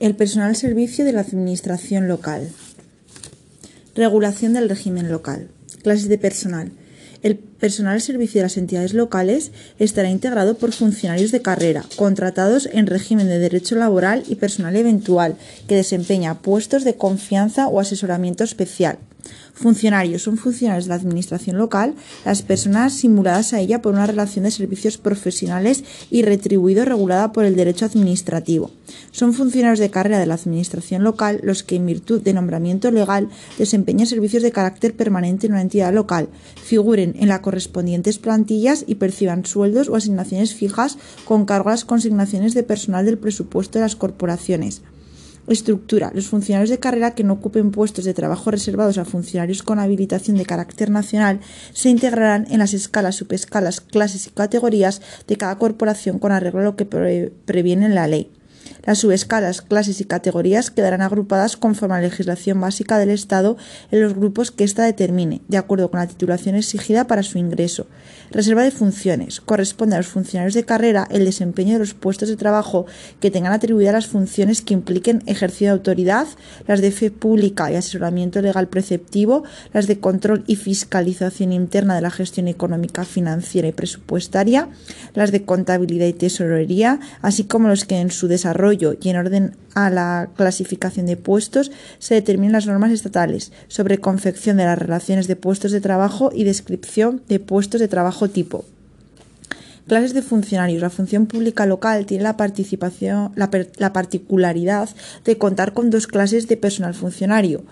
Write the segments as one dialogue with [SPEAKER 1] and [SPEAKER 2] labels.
[SPEAKER 1] El personal al servicio de la Administración local. Regulación del régimen local. Clases de personal. El personal al servicio de las entidades locales estará integrado por funcionarios de carrera, contratados en régimen de derecho laboral y personal eventual, que desempeña puestos de confianza o asesoramiento especial. Funcionarios son funcionarios de la administración local, las personas simuladas a ella por una relación de servicios profesionales y retribuido regulada por el derecho administrativo. Son funcionarios de carrera de la administración local los que, en virtud de nombramiento legal, desempeñan servicios de carácter permanente en una entidad local, figuren en las correspondientes plantillas y perciban sueldos o asignaciones fijas con cargo a las consignaciones de personal del presupuesto de las corporaciones. Estructura. Los funcionarios de carrera que no ocupen puestos de trabajo reservados a funcionarios con habilitación de carácter nacional se integrarán en las escalas, subescalas, clases y categorías de cada corporación con arreglo a lo que previene la ley. Las subescalas, clases y categorías quedarán agrupadas conforme a la legislación básica del Estado en los grupos que ésta determine, de acuerdo con la titulación exigida para su ingreso. Reserva de funciones. Corresponde a los funcionarios de carrera el desempeño de los puestos de trabajo que tengan atribuidas las funciones que impliquen ejercicio de autoridad, las de fe pública y asesoramiento legal preceptivo, las de control y fiscalización interna de la gestión económica, financiera y presupuestaria, las de contabilidad y tesorería, así como los que en su desarrollo y en orden a la clasificación de puestos se determinan las normas estatales sobre confección de las relaciones de puestos de trabajo y descripción de puestos de trabajo tipo. Clases de funcionarios. La función pública local tiene la participación, la, particularidad de contar con dos clases de personal funcionario.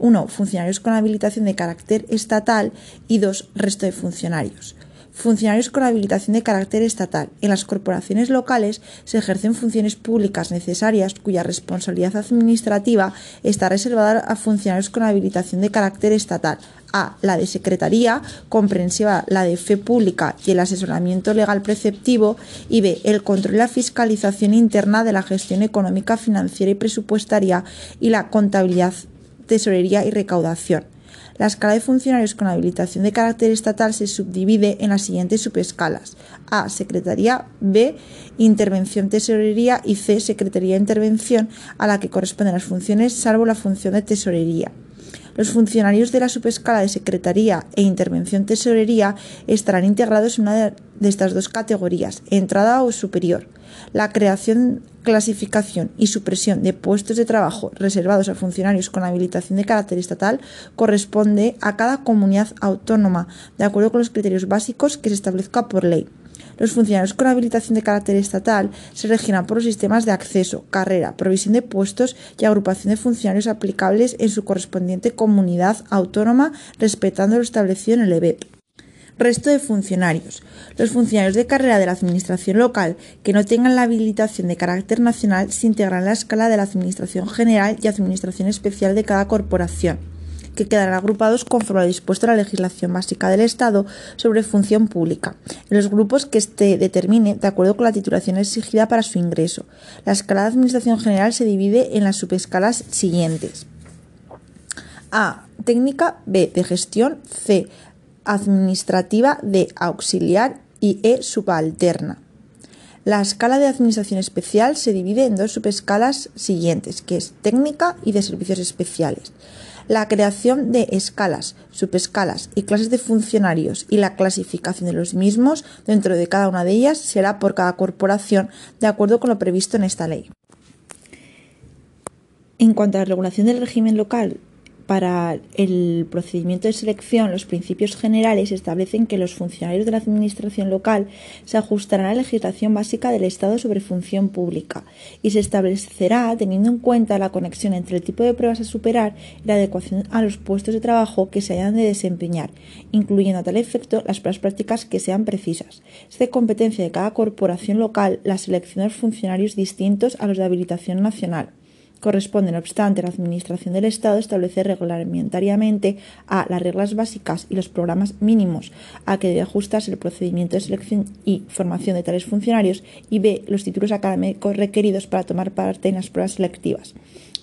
[SPEAKER 1] uno, funcionarios con habilitación de carácter estatal y dos, resto de funcionarios funcionarios con habilitación de carácter estatal. En las corporaciones locales se ejercen funciones públicas necesarias cuya responsabilidad administrativa está reservada a funcionarios con habilitación de carácter estatal. A. La de secretaría, comprensiva la de fe pública y el asesoramiento legal preceptivo. Y B. El control y la fiscalización interna de la gestión económica, financiera y presupuestaria y la contabilidad, tesorería y recaudación. La escala de funcionarios con habilitación de carácter estatal se subdivide en las siguientes subescalas. A. Secretaría. B. Intervención tesorería. Y C. Secretaría de Intervención, a la que corresponden las funciones salvo la función de tesorería. Los funcionarios de la subescala de secretaría e intervención tesorería estarán integrados en una de estas dos categorías, entrada o superior. La creación, clasificación y supresión de puestos de trabajo reservados a funcionarios con habilitación de carácter estatal corresponde a cada comunidad autónoma, de acuerdo con los criterios básicos que se establezca por ley. Los funcionarios con habilitación de carácter estatal se regirán por los sistemas de acceso, carrera, provisión de puestos y agrupación de funcionarios aplicables en su correspondiente comunidad autónoma, respetando lo establecido en el EBEP. Resto de funcionarios. Los funcionarios de carrera de la Administración local que no tengan la habilitación de carácter nacional se integran en la escala de la Administración general y Administración especial de cada corporación que quedarán agrupados conforme lo dispuesto en la legislación básica del Estado sobre función pública, en los grupos que éste determine de acuerdo con la titulación exigida para su ingreso. La escala de administración general se divide en las subescalas siguientes. A. Técnica. B. De gestión. C. Administrativa. D. Auxiliar. Y E. Subalterna. La escala de administración especial se divide en dos subescalas siguientes, que es técnica y de servicios especiales. La creación de escalas, subescalas y clases de funcionarios y la clasificación de los mismos dentro de cada una de ellas será por cada corporación de acuerdo con lo previsto en esta ley. En cuanto a la regulación del régimen local, para el procedimiento de selección, los principios generales establecen que los funcionarios de la Administración local se ajustarán a la legislación básica del Estado sobre función pública y se establecerá teniendo en cuenta la conexión entre el tipo de pruebas a superar y la adecuación a los puestos de trabajo que se hayan de desempeñar, incluyendo a tal efecto las pruebas prácticas que sean precisas. Es de competencia de cada corporación local la selección de los funcionarios distintos a los de habilitación nacional. Corresponde, no obstante, a la Administración del Estado establecer reglamentariamente a las reglas básicas y los programas mínimos a que debe ajustarse el procedimiento de selección y formación de tales funcionarios y b. los títulos académicos requeridos para tomar parte en las pruebas selectivas.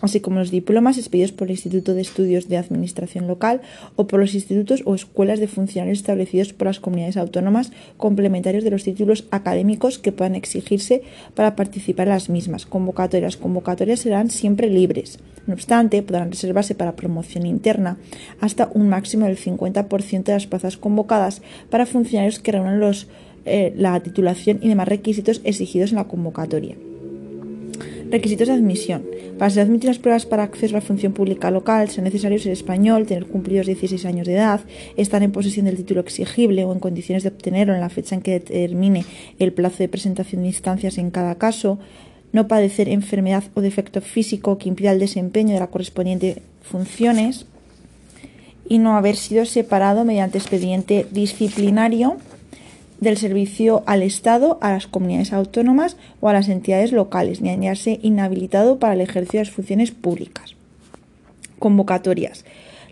[SPEAKER 1] Así como los diplomas expedidos por el Instituto de Estudios de Administración Local o por los institutos o escuelas de funcionarios establecidos por las comunidades autónomas complementarios de los títulos académicos que puedan exigirse para participar en las mismas. Convocatorias. Convocatorias serán siempre libres. No obstante, podrán reservarse para promoción interna hasta un máximo del 50% de las plazas convocadas para funcionarios que reúnan los, eh, la titulación y demás requisitos exigidos en la convocatoria. Requisitos de admisión. Para ser admitidas las pruebas para acceso a la función pública local, es necesario ser español, tener cumplidos 16 años de edad, estar en posesión del título exigible o en condiciones de obtenerlo en la fecha en que determine el plazo de presentación de instancias en cada caso, no padecer enfermedad o defecto físico que impida el desempeño de la correspondiente funciones y no haber sido separado mediante expediente disciplinario del servicio al Estado, a las comunidades autónomas o a las entidades locales, ni hallarse inhabilitado para el ejercicio de las funciones públicas. Convocatorias.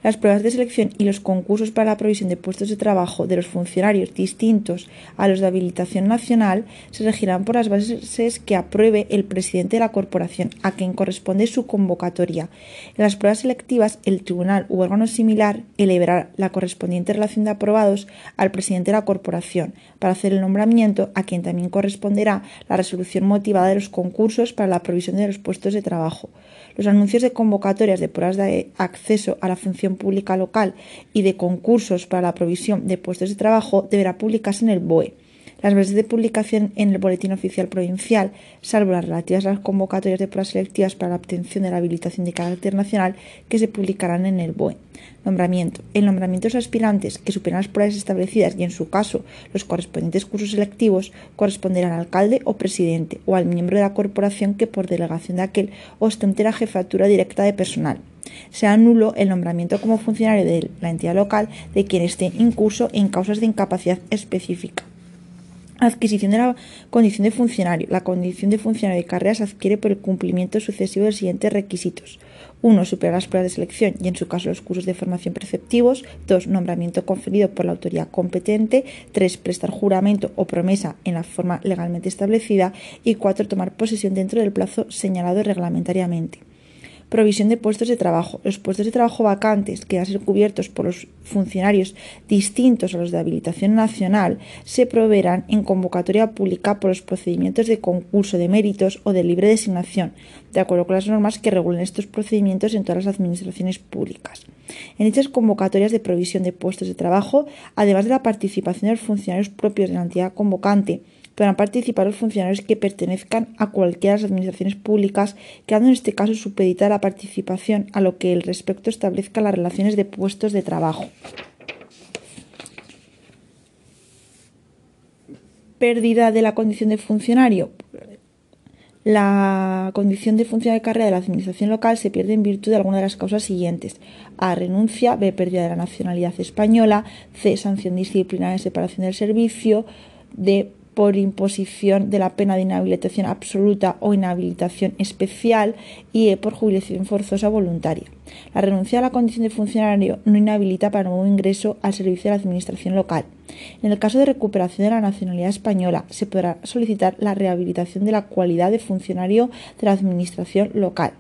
[SPEAKER 1] Las pruebas de selección y los concursos para la provisión de puestos de trabajo de los funcionarios distintos a los de habilitación nacional se regirán por las bases que apruebe el presidente de la corporación, a quien corresponde su convocatoria. En las pruebas selectivas, el tribunal u órgano similar elevará la correspondiente relación de aprobados al presidente de la corporación para hacer el nombramiento, a quien también corresponderá la resolución motivada de los concursos para la provisión de los puestos de trabajo. Los anuncios de convocatorias de pruebas de acceso a la función pública local y de concursos para la provisión de puestos de trabajo deberá publicarse en el BOE. Las bases de publicación en el Boletín Oficial Provincial, salvo las relativas a las convocatorias de pruebas selectivas para la obtención de la habilitación de carácter nacional, que se publicarán en el BOE. Nombramiento. El nombramiento de los aspirantes que superen las pruebas establecidas y, en su caso, los correspondientes cursos selectivos corresponderán al alcalde o presidente o al miembro de la corporación que, por delegación de aquel, ostente la jefatura directa de personal. Sea nulo el nombramiento como funcionario de la entidad local de quien esté incurso en causas de incapacidad específica. Adquisición de la condición de funcionario. La condición de funcionario de carrera se adquiere por el cumplimiento sucesivo de los siguientes requisitos. 1. Superar las pruebas de selección y, en su caso, los cursos de formación preceptivos. 2. Nombramiento conferido por la autoridad competente. 3. Prestar juramento o promesa en la forma legalmente establecida. Y 4. Tomar posesión dentro del plazo señalado reglamentariamente. Provisión de puestos de trabajo. Los puestos de trabajo vacantes que a ser cubiertos por los funcionarios distintos a los de habilitación nacional se proveerán en convocatoria pública por los procedimientos de concurso de méritos o de libre designación, de acuerdo con las normas que regulen estos procedimientos en todas las administraciones públicas. En dichas convocatorias de provisión de puestos de trabajo, además de la participación de los funcionarios propios de la entidad convocante, podrán participar los funcionarios que pertenezcan a cualquiera de las administraciones públicas, quedando en este caso supedita la participación a lo que el respecto establezca las relaciones de puestos de trabajo. Pérdida de la condición de funcionario. La condición de funcionario de carrera de la administración local se pierde en virtud de alguna de las causas siguientes. A. Renuncia. B. Pérdida de la nacionalidad española. C. Sanción disciplinaria de separación del servicio. D por imposición de la pena de inhabilitación absoluta o inhabilitación especial y e por jubilación forzosa voluntaria. La renuncia a la condición de funcionario no inhabilita para nuevo ingreso al servicio de la Administración local. En el caso de recuperación de la nacionalidad española, se podrá solicitar la rehabilitación de la cualidad de funcionario de la Administración local.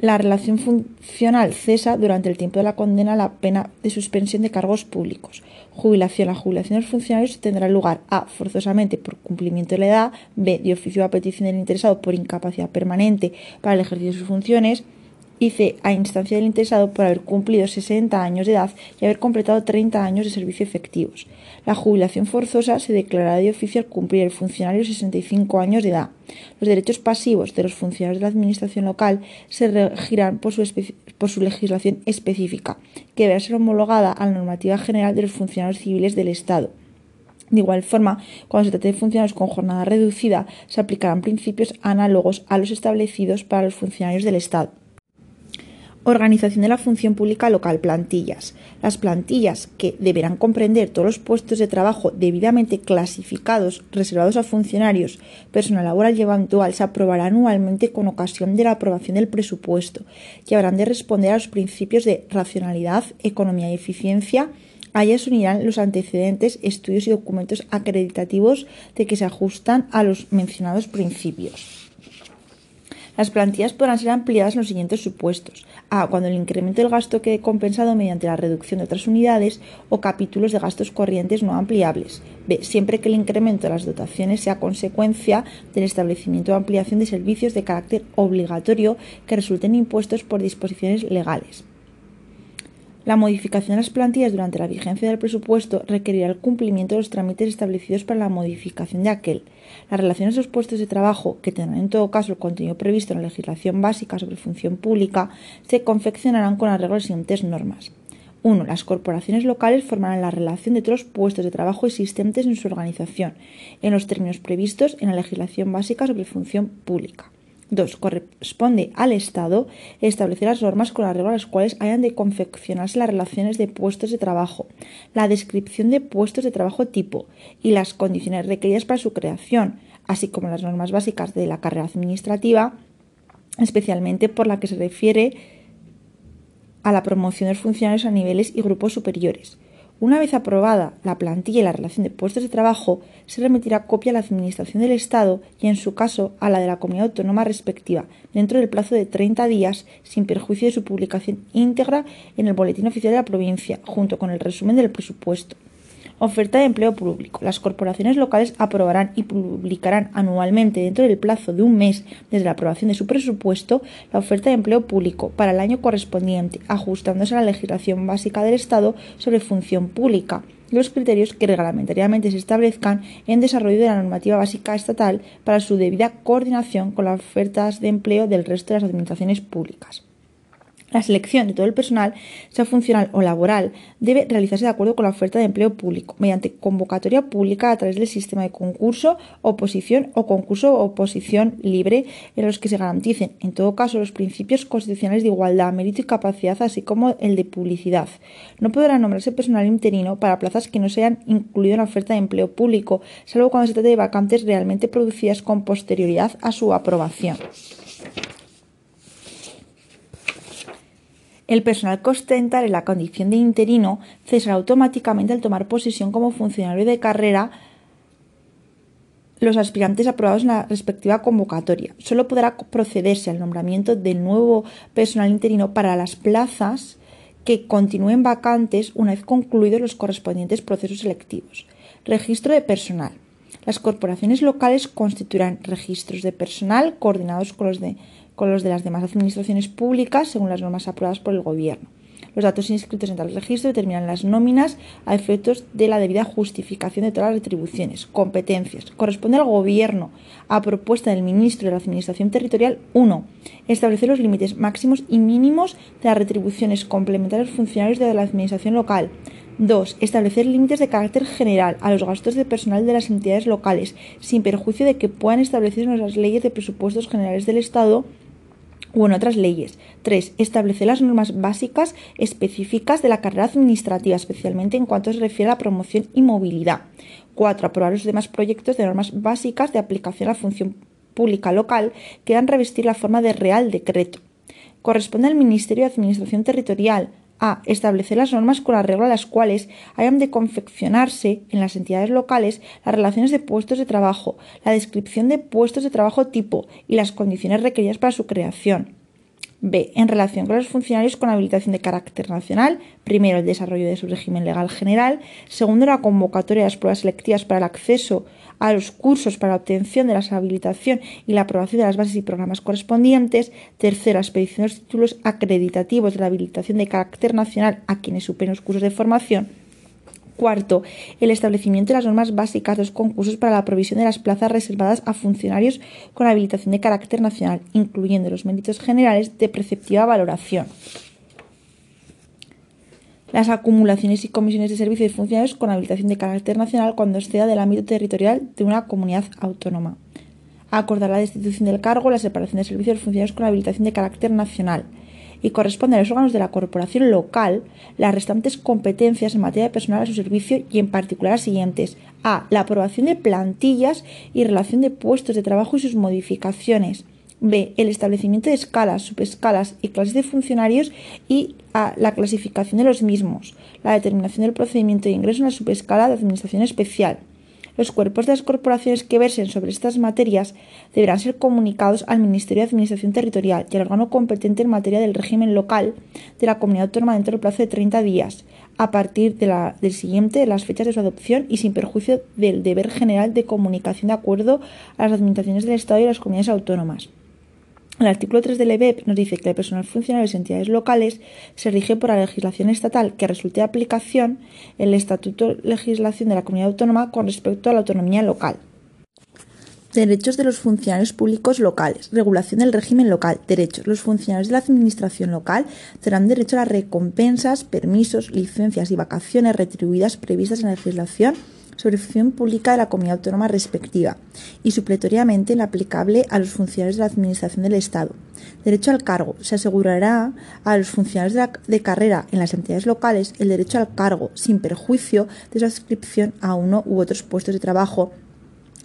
[SPEAKER 1] La relación funcional cesa durante el tiempo de la condena la pena de suspensión de cargos públicos. Jubilación. La jubilación de los funcionarios tendrá lugar A. forzosamente por cumplimiento de la edad, B. de oficio a petición del interesado por incapacidad permanente para el ejercicio de sus funciones, C. a instancia del interesado por haber cumplido 60 años de edad y haber completado 30 años de servicio efectivos. La jubilación forzosa se declarará de oficio al cumplir el funcionario 65 años de edad. Los derechos pasivos de los funcionarios de la Administración local se regirán por su, por su legislación específica, que deberá ser homologada a la normativa general de los funcionarios civiles del Estado. De igual forma, cuando se trate de funcionarios con jornada reducida, se aplicarán principios análogos a los establecidos para los funcionarios del Estado. Organización de la función pública local, plantillas. Las plantillas, que deberán comprender todos los puestos de trabajo debidamente clasificados, reservados a funcionarios, personal laboral y eventual, se aprobarán anualmente con ocasión de la aprobación del presupuesto y habrán de responder a los principios de racionalidad, economía y eficiencia. A ellas unirán los antecedentes, estudios y documentos acreditativos de que se ajustan a los mencionados principios. Las plantillas podrán ser ampliadas en los siguientes supuestos. A. Cuando el incremento del gasto quede compensado mediante la reducción de otras unidades o capítulos de gastos corrientes no ampliables. B. Siempre que el incremento de las dotaciones sea consecuencia del establecimiento o ampliación de servicios de carácter obligatorio que resulten impuestos por disposiciones legales. La modificación de las plantillas durante la vigencia del presupuesto requerirá el cumplimiento de los trámites establecidos para la modificación de aquel. Las relaciones de los puestos de trabajo, que tendrán en todo caso el contenido previsto en la legislación básica sobre función pública, se confeccionarán con arreglo a las siguientes normas. 1. Las corporaciones locales formarán la relación de todos los puestos de trabajo existentes en su organización, en los términos previstos en la legislación básica sobre función pública. 2. Corresponde al Estado establecer las normas con arreglo a las cuales hayan de confeccionarse las relaciones de puestos de trabajo, la descripción de puestos de trabajo tipo y las condiciones requeridas para su creación, así como las normas básicas de la carrera administrativa, especialmente por la que se refiere a la promoción de funcionarios a niveles y grupos superiores. Una vez aprobada la plantilla y la relación de puestos de trabajo, se remitirá copia a la Administración del Estado y, en su caso, a la de la comunidad autónoma respectiva, dentro del plazo de 30 días, sin perjuicio de su publicación íntegra en el Boletín Oficial de la provincia, junto con el resumen del presupuesto. Oferta de empleo público. Las corporaciones locales aprobarán y publicarán anualmente, dentro del plazo de un mes desde la aprobación de su presupuesto, la oferta de empleo público para el año correspondiente, ajustándose a la legislación básica del Estado sobre función pública los criterios que reglamentariamente se establezcan en desarrollo de la normativa básica estatal para su debida coordinación con las ofertas de empleo del resto de las administraciones públicas. La selección de todo el personal, sea funcional o laboral, debe realizarse de acuerdo con la oferta de empleo público, mediante convocatoria pública a través del sistema de concurso, oposición o concurso oposición libre, en los que se garanticen, en todo caso, los principios constitucionales de igualdad, mérito y capacidad, así como el de publicidad. No podrá nombrarse personal interino para plazas que no se hayan incluido en la oferta de empleo público, salvo cuando se trate de vacantes realmente producidas con posterioridad a su aprobación. El personal que ostenta la condición de interino cesará automáticamente al tomar posesión como funcionario de carrera los aspirantes aprobados en la respectiva convocatoria. Solo podrá procederse al nombramiento del nuevo personal interino para las plazas que continúen vacantes una vez concluidos los correspondientes procesos selectivos. Registro de personal. Las corporaciones locales constituirán registros de personal coordinados con los de con los de las demás administraciones públicas según las normas aprobadas por el Gobierno. Los datos inscritos en tal registro determinan las nóminas a efectos de la debida justificación de todas las retribuciones, competencias. Corresponde al Gobierno, a propuesta del Ministro de la Administración Territorial, 1. Establecer los límites máximos y mínimos de las retribuciones complementarias a los funcionarios de la Administración local. 2. Establecer límites de carácter general a los gastos de personal de las entidades locales, sin perjuicio de que puedan establecerse las leyes de presupuestos generales del Estado o en otras leyes. 3. Establecer las normas básicas específicas de la carrera administrativa, especialmente en cuanto se refiere a la promoción y movilidad. 4. Aprobar los demás proyectos de normas básicas de aplicación a la función pública local que dan revestir la forma de real decreto. Corresponde al Ministerio de Administración Territorial a. Establecer las normas con arreglo a las cuales hayan de confeccionarse en las entidades locales las relaciones de puestos de trabajo, la descripción de puestos de trabajo tipo y las condiciones requeridas para su creación. B. En relación con los funcionarios con habilitación de carácter nacional, primero el desarrollo de su régimen legal general, segundo la convocatoria de las pruebas selectivas para el acceso a los cursos para la obtención de la habilitación y la aprobación de las bases y programas correspondientes, tercero la expedición de los títulos acreditativos de la habilitación de carácter nacional a quienes superen los cursos de formación, Cuarto, el establecimiento de las normas básicas de los concursos para la provisión de las plazas reservadas a funcionarios con habilitación de carácter nacional, incluyendo los méritos generales de preceptiva valoración. Las acumulaciones y comisiones de servicios de funcionarios con habilitación de carácter nacional cuando exceda del ámbito territorial de una comunidad autónoma. Acordar la destitución del cargo, la separación de servicios de funcionarios con habilitación de carácter nacional y corresponde a los órganos de la corporación local las restantes competencias en materia de personal a su servicio y en particular las siguientes. A. La aprobación de plantillas y relación de puestos de trabajo y sus modificaciones. B. El establecimiento de escalas, subescalas y clases de funcionarios y A. La clasificación de los mismos. La determinación del procedimiento de ingreso en la subescala de administración especial Los cuerpos de las corporaciones que versen sobre estas materias deberán ser comunicados al Ministerio de Administración Territorial y al órgano competente en materia del régimen local de la comunidad autónoma dentro del plazo de 30 días, a partir del siguiente de las fechas de su adopción y sin perjuicio del deber general de comunicación de acuerdo a las administraciones del Estado y las comunidades autónomas. El artículo 3 del EBEP nos dice que el personal funcionario de entidades locales se rige por la legislación estatal que resulte de aplicación el Estatuto Legislación de la Comunidad Autónoma con respecto a la autonomía local. Derechos de los funcionarios públicos locales. Regulación del régimen local. Derechos. Los funcionarios de la administración local tendrán derecho a las recompensas, permisos, licencias y vacaciones retribuidas previstas en la legislación sobre función pública de la comunidad autónoma respectiva y supletoriamente la aplicable a los funcionarios de la Administración del Estado. Derecho al cargo. Se asegurará a los funcionarios de, carrera en las entidades locales el derecho al cargo sin perjuicio de su adscripción a uno u otros puestos de trabajo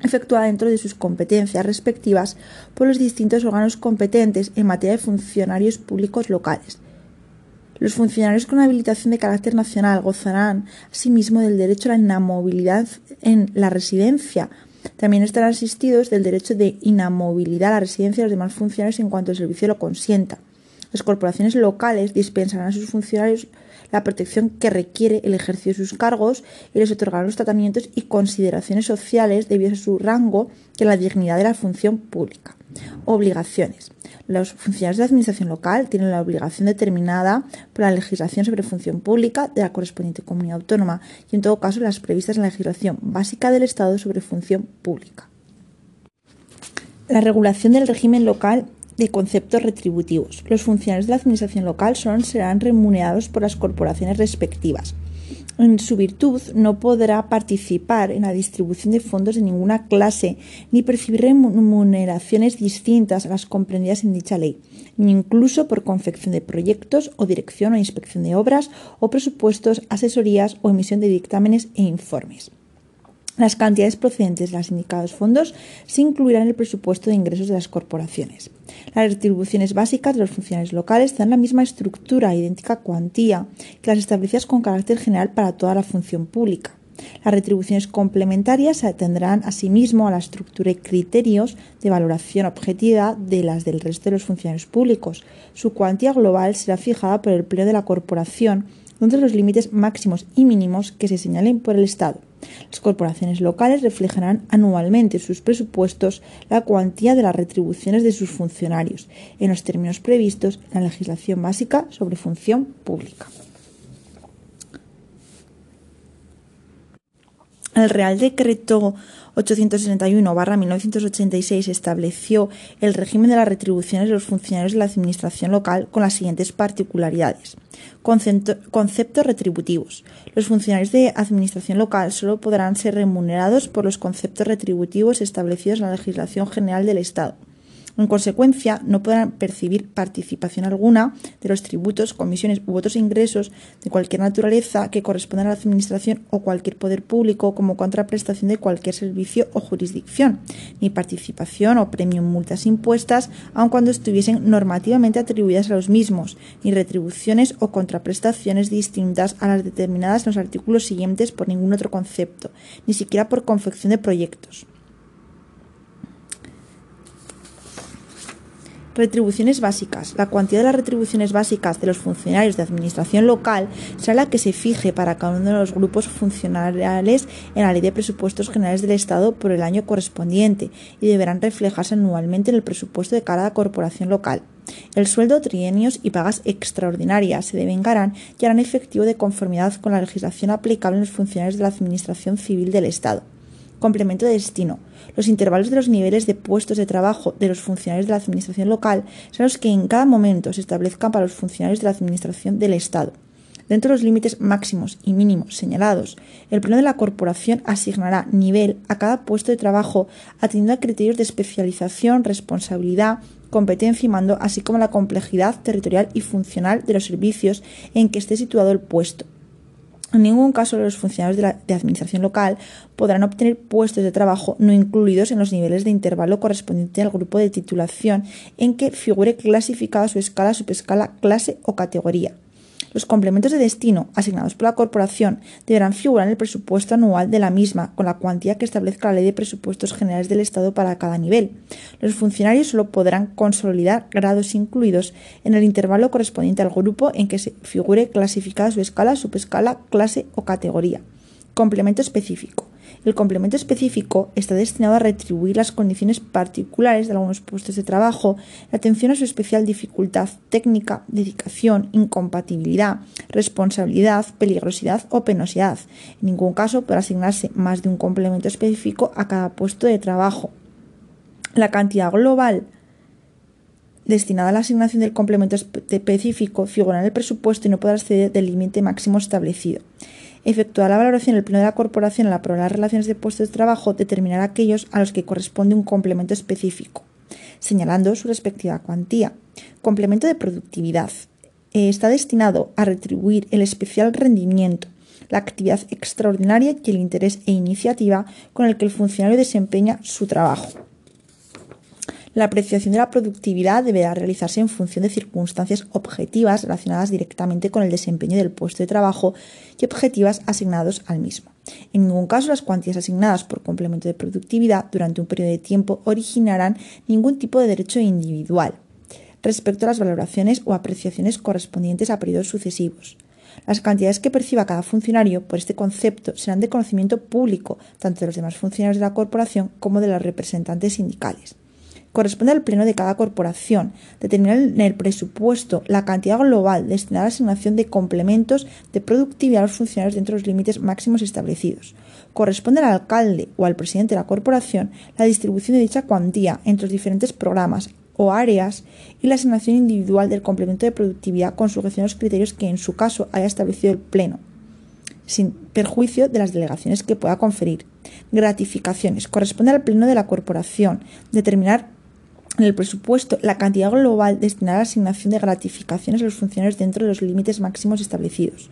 [SPEAKER 1] efectuada dentro de sus competencias respectivas por los distintos órganos competentes en materia de funcionarios públicos locales. Los funcionarios con habilitación de carácter nacional gozarán asimismo del derecho a la inamovilidad en la residencia. También estarán asistidos del derecho de inamovilidad a la residencia de los demás funcionarios en cuanto el servicio lo consienta. Las corporaciones locales dispensarán a sus funcionarios la protección que requiere el ejercicio de sus cargos y les otorgarán los tratamientos y consideraciones sociales debido a su rango y a la dignidad de la función pública. Obligaciones. Los funcionarios de la Administración local tienen la obligación determinada por la legislación sobre función pública de la correspondiente comunidad autónoma y, en todo caso, las previstas en la legislación básica del Estado sobre función pública. La regulación del régimen local de conceptos retributivos. Los funcionarios de la Administración local son, serán remunerados por las corporaciones respectivas. En su virtud, no podrá participar en la distribución de fondos de ninguna clase ni percibir remuneraciones distintas a las comprendidas en dicha ley, ni incluso por confección de proyectos o dirección o inspección de obras o presupuestos, asesorías o emisión de dictámenes e informes. Las cantidades procedentes de los indicados fondos se incluirán en el presupuesto de ingresos de las corporaciones. Las retribuciones básicas de los funcionarios locales dan la misma estructura e idéntica cuantía que las establecidas con carácter general para toda la función pública. Las retribuciones complementarias se atendrán asimismo a la estructura y criterios de valoración objetiva de las del resto de los funcionarios públicos. Su cuantía global será fijada por el pleno de la corporación dentro de los límites máximos y mínimos que se señalen por el Estado. Las corporaciones locales reflejarán anualmente en sus presupuestos la cuantía de las retribuciones de sus funcionarios, en los términos previstos en la legislación básica sobre función pública. El Real Decreto 861-1986 estableció el régimen de las retribuciones de los funcionarios de la Administración local con las siguientes particularidades. conceptos retributivos. Los funcionarios de Administración local solo podrán ser remunerados por los conceptos retributivos establecidos en la legislación general del Estado. En consecuencia, no podrán percibir participación alguna de los tributos, comisiones u otros ingresos de cualquier naturaleza que correspondan a la Administración o cualquier poder público como contraprestación de cualquier servicio o jurisdicción, ni participación o premio en multas impuestas, aun cuando estuviesen normativamente atribuidas a los mismos, ni retribuciones o contraprestaciones distintas a las determinadas en los artículos siguientes por ningún otro concepto, ni siquiera por confección de proyectos. Retribuciones básicas. La cuantía de las retribuciones básicas de los funcionarios de administración local será la que se fije para cada uno de los grupos funcionariales en la Ley de Presupuestos Generales del Estado por el año correspondiente y deberán reflejarse anualmente en el presupuesto de cada corporación local. El sueldo, trienios y pagas extraordinarias se devengarán y harán efectivo de conformidad con la legislación aplicable en los funcionarios de la Administración Civil del Estado. Complemento de destino. Los intervalos de los niveles de puestos de trabajo de los funcionarios de la Administración local son los que en cada momento se establezcan para los funcionarios de la Administración del Estado. Dentro de los límites máximos y mínimos señalados, el Pleno de la Corporación asignará nivel a cada puesto de trabajo atendiendo a criterios de especialización, responsabilidad, competencia y mando, así como la complejidad territorial y funcional de los servicios en que esté situado el puesto. En ningún caso los funcionarios de, administración local podrán obtener puestos de trabajo no incluidos en los niveles de intervalo correspondiente al grupo de titulación en que figure clasificada su escala, subescala, clase o categoría. Los complementos de destino asignados por la corporación deberán figurar en el presupuesto anual de la misma, con la cuantía que establezca la Ley de Presupuestos Generales del Estado para cada nivel. Los funcionarios solo podrán consolidar grados incluidos en el intervalo correspondiente al grupo en que se figure clasificada su escala, subescala, clase o categoría. Complemento específico. El complemento específico está destinado a retribuir las condiciones particulares de algunos puestos de trabajo, la atención a su especial dificultad técnica, dedicación, incompatibilidad, responsabilidad, peligrosidad o penosidad. En ningún caso podrá asignarse más de un complemento específico a cada puesto de trabajo. La cantidad global destinada a la asignación del complemento específico figura en el presupuesto y no podrá exceder del límite máximo establecido. Efectuar la valoración el pleno de la corporación al aprobar las relaciones de puestos de trabajo determinará aquellos a los que corresponde un complemento específico, señalando su respectiva cuantía. Complemento de productividad. Eh, está destinado a retribuir el especial rendimiento, la actividad extraordinaria y el interés e iniciativa con el que el funcionario desempeña su trabajo. La apreciación de la productividad deberá realizarse en función de circunstancias objetivas relacionadas directamente con el desempeño del puesto de trabajo y objetivas asignados al mismo. En ningún caso las cuantías asignadas por complemento de productividad durante un periodo de tiempo originarán ningún tipo de derecho individual respecto a las valoraciones o apreciaciones correspondientes a periodos sucesivos. Las cantidades que perciba cada funcionario por este concepto serán de conocimiento público, tanto de los demás funcionarios de la corporación como de los representantes sindicales corresponde al pleno de cada corporación determinar en el presupuesto la cantidad global destinada a la asignación de complementos de productividad a los funcionarios dentro de los límites máximos establecidos. Corresponde al alcalde o al presidente de la corporación la distribución de dicha cuantía entre los diferentes programas o áreas y la asignación individual del complemento de productividad con sujeción a los criterios que en su caso haya establecido el pleno sin perjuicio de las delegaciones que pueda conferir. Gratificaciones. Corresponde al Pleno de la Corporación determinar en el presupuesto la cantidad global destinada a la asignación de gratificaciones a los funcionarios dentro de los límites máximos establecidos.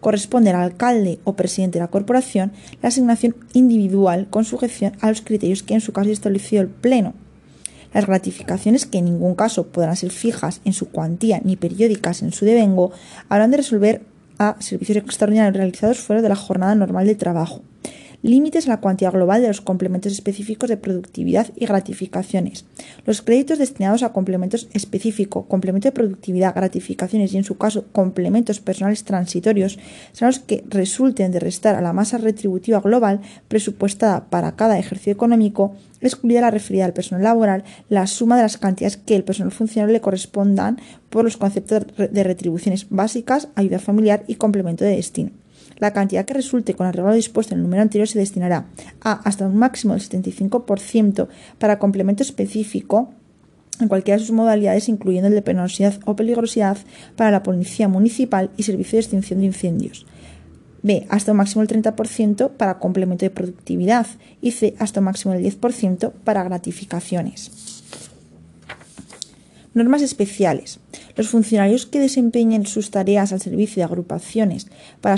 [SPEAKER 1] Corresponde al alcalde o presidente de la corporación la asignación individual con sujeción a los criterios que en su caso haya establecido el Pleno. Las gratificaciones, que en ningún caso podrán ser fijas en su cuantía ni periódicas en su devengo, habrán de resolver a servicios extraordinarios realizados fuera de la jornada normal de trabajo límites a la cuantía global de los complementos específicos de productividad y gratificaciones. Los créditos destinados a complementos específicos, complemento de productividad, gratificaciones y en su caso complementos personales transitorios son los que resulten de restar a la masa retributiva global presupuestada para cada ejercicio económico, excluida la referida al personal laboral, la suma de las cantidades que el personal funcionario le correspondan por los conceptos de retribuciones básicas, ayuda familiar y complemento de destino. La cantidad que resulte con el regalo dispuesto en el número anterior se destinará a hasta un máximo del 75% para complemento específico en cualquiera de sus modalidades, incluyendo el de penosidad o peligrosidad para la Policía Municipal y Servicio de Extinción de Incendios. B. Hasta un máximo del 30% para complemento de productividad y C. Hasta un máximo del 10% para gratificaciones. Normas especiales. Los funcionarios que desempeñen sus tareas al servicio de agrupaciones para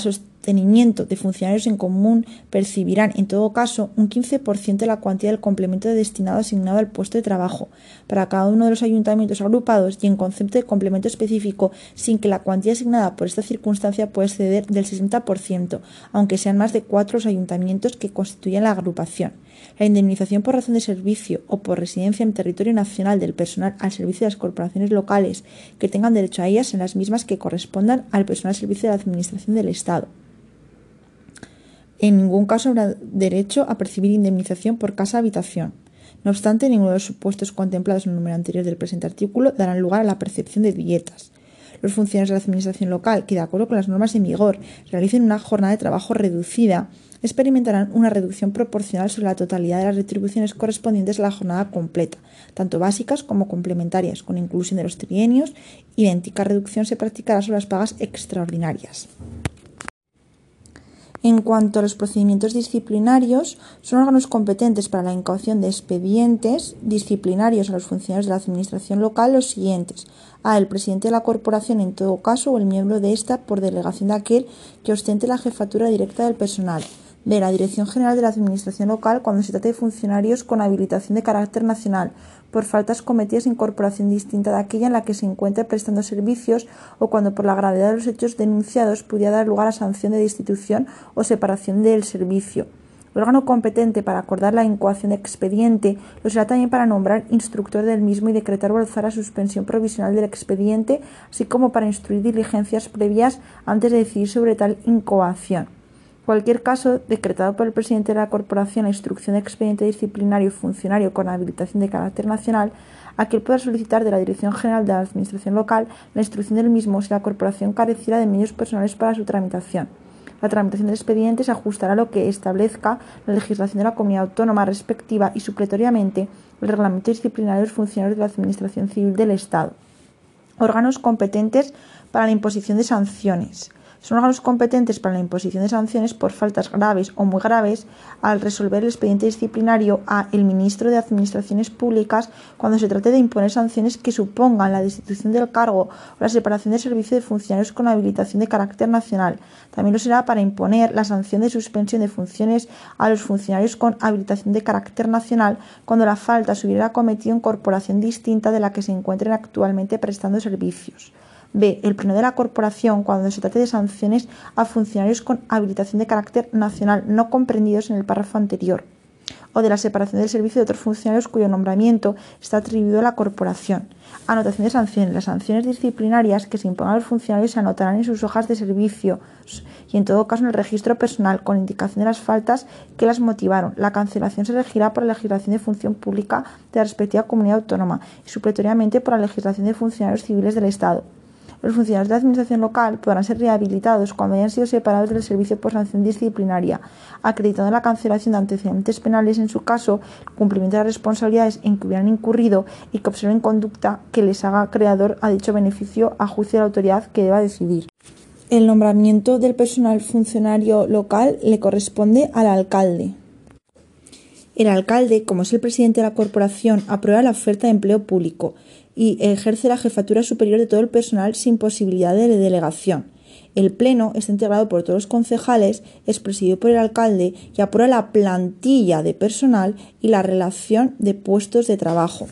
[SPEAKER 1] de funcionarios en común percibirán, en todo caso, un 15% de la cuantía del complemento destinado asignado al puesto de trabajo para cada uno de los ayuntamientos agrupados y en concepto de complemento específico, sin que la cuantía asignada por esta circunstancia pueda exceder del 60%, aunque sean más de cuatro los ayuntamientos que constituyen la agrupación. La indemnización por razón de servicio o por residencia en territorio nacional del personal al servicio de las corporaciones locales que tengan derecho a ellas en las mismas que correspondan al personal al servicio de la Administración del Estado. En ningún caso habrá derecho a percibir indemnización por casa-habitación. No obstante, ninguno de los supuestos contemplados en el número anterior del presente artículo darán lugar a la percepción de dietas. Los funcionarios de la Administración local que, de acuerdo con las normas en vigor, realicen una jornada de trabajo reducida, experimentarán una reducción proporcional sobre la totalidad de las retribuciones correspondientes a la jornada completa, tanto básicas como complementarias, con inclusión de los trienios. Idéntica reducción se practicará sobre las pagas extraordinarias. En cuanto a los procedimientos disciplinarios, son órganos competentes para la incaución de expedientes disciplinarios a los funcionarios de la Administración local los siguientes. A. El presidente de la corporación en todo caso o el miembro de ésta por delegación de aquel que ostente la jefatura directa del personal. B. La Dirección General de la Administración Local cuando se trate de funcionarios con habilitación de carácter nacional por faltas cometidas en corporación distinta de aquella en la que se encuentre prestando servicios o cuando por la gravedad de los hechos denunciados pudiera dar lugar a sanción de destitución o separación del servicio. El órgano competente para acordar la incoación de expediente lo será también para nombrar instructor del mismo y decretar o alzar la suspensión provisional del expediente, así como para instruir diligencias previas antes de decidir sobre tal incoación cualquier caso decretado por el presidente de la corporación la instrucción de expediente disciplinario funcionario con habilitación de carácter nacional, aquel pueda solicitar de la Dirección General de la Administración Local la instrucción del mismo si la corporación careciera de medios personales para su tramitación. La tramitación del expediente se ajustará a lo que establezca la legislación de la comunidad autónoma respectiva y supletoriamente el reglamento disciplinario de los funcionarios de la Administración Civil del Estado. Órganos competentes para la imposición de sanciones son órganos competentes para la imposición de sanciones por faltas graves o muy graves al resolver el expediente disciplinario a el ministro de Administraciones Públicas cuando se trate de imponer sanciones que supongan la destitución del cargo o la separación de servicio de funcionarios con habilitación de carácter nacional. También lo será para imponer la sanción de suspensión de funciones a los funcionarios con habilitación de carácter nacional cuando la falta se hubiera cometido en corporación distinta de la que se encuentren actualmente prestando servicios. B. El pleno de la corporación cuando se trate de sanciones a funcionarios con habilitación de carácter nacional no comprendidos en el párrafo anterior o de la separación del servicio de otros funcionarios cuyo nombramiento está atribuido a la corporación. Anotación de sanciones. Las sanciones disciplinarias que se impongan a los funcionarios se anotarán en sus hojas de servicio y en todo caso en el registro personal con indicación de las faltas que las motivaron. La cancelación se regirá por la legislación de función pública de la respectiva comunidad autónoma y supletoriamente por la legislación de funcionarios civiles del Estado. Los funcionarios de la Administración local podrán ser rehabilitados cuando hayan sido separados del servicio por sanción disciplinaria, acreditando la cancelación de antecedentes penales en su caso, el cumplimiento de las responsabilidades en que hubieran incurrido y que observen conducta que les haga creador a dicho beneficio a juicio de la autoridad que deba decidir. El nombramiento del personal funcionario local le corresponde al alcalde. El alcalde, como es el presidente de la corporación, aprueba la oferta de empleo público y ejerce la jefatura superior de todo el personal sin posibilidad de delegación. El Pleno está integrado por todos los concejales, es presidido por el alcalde y aprueba la plantilla de personal y la relación de puestos de trabajo.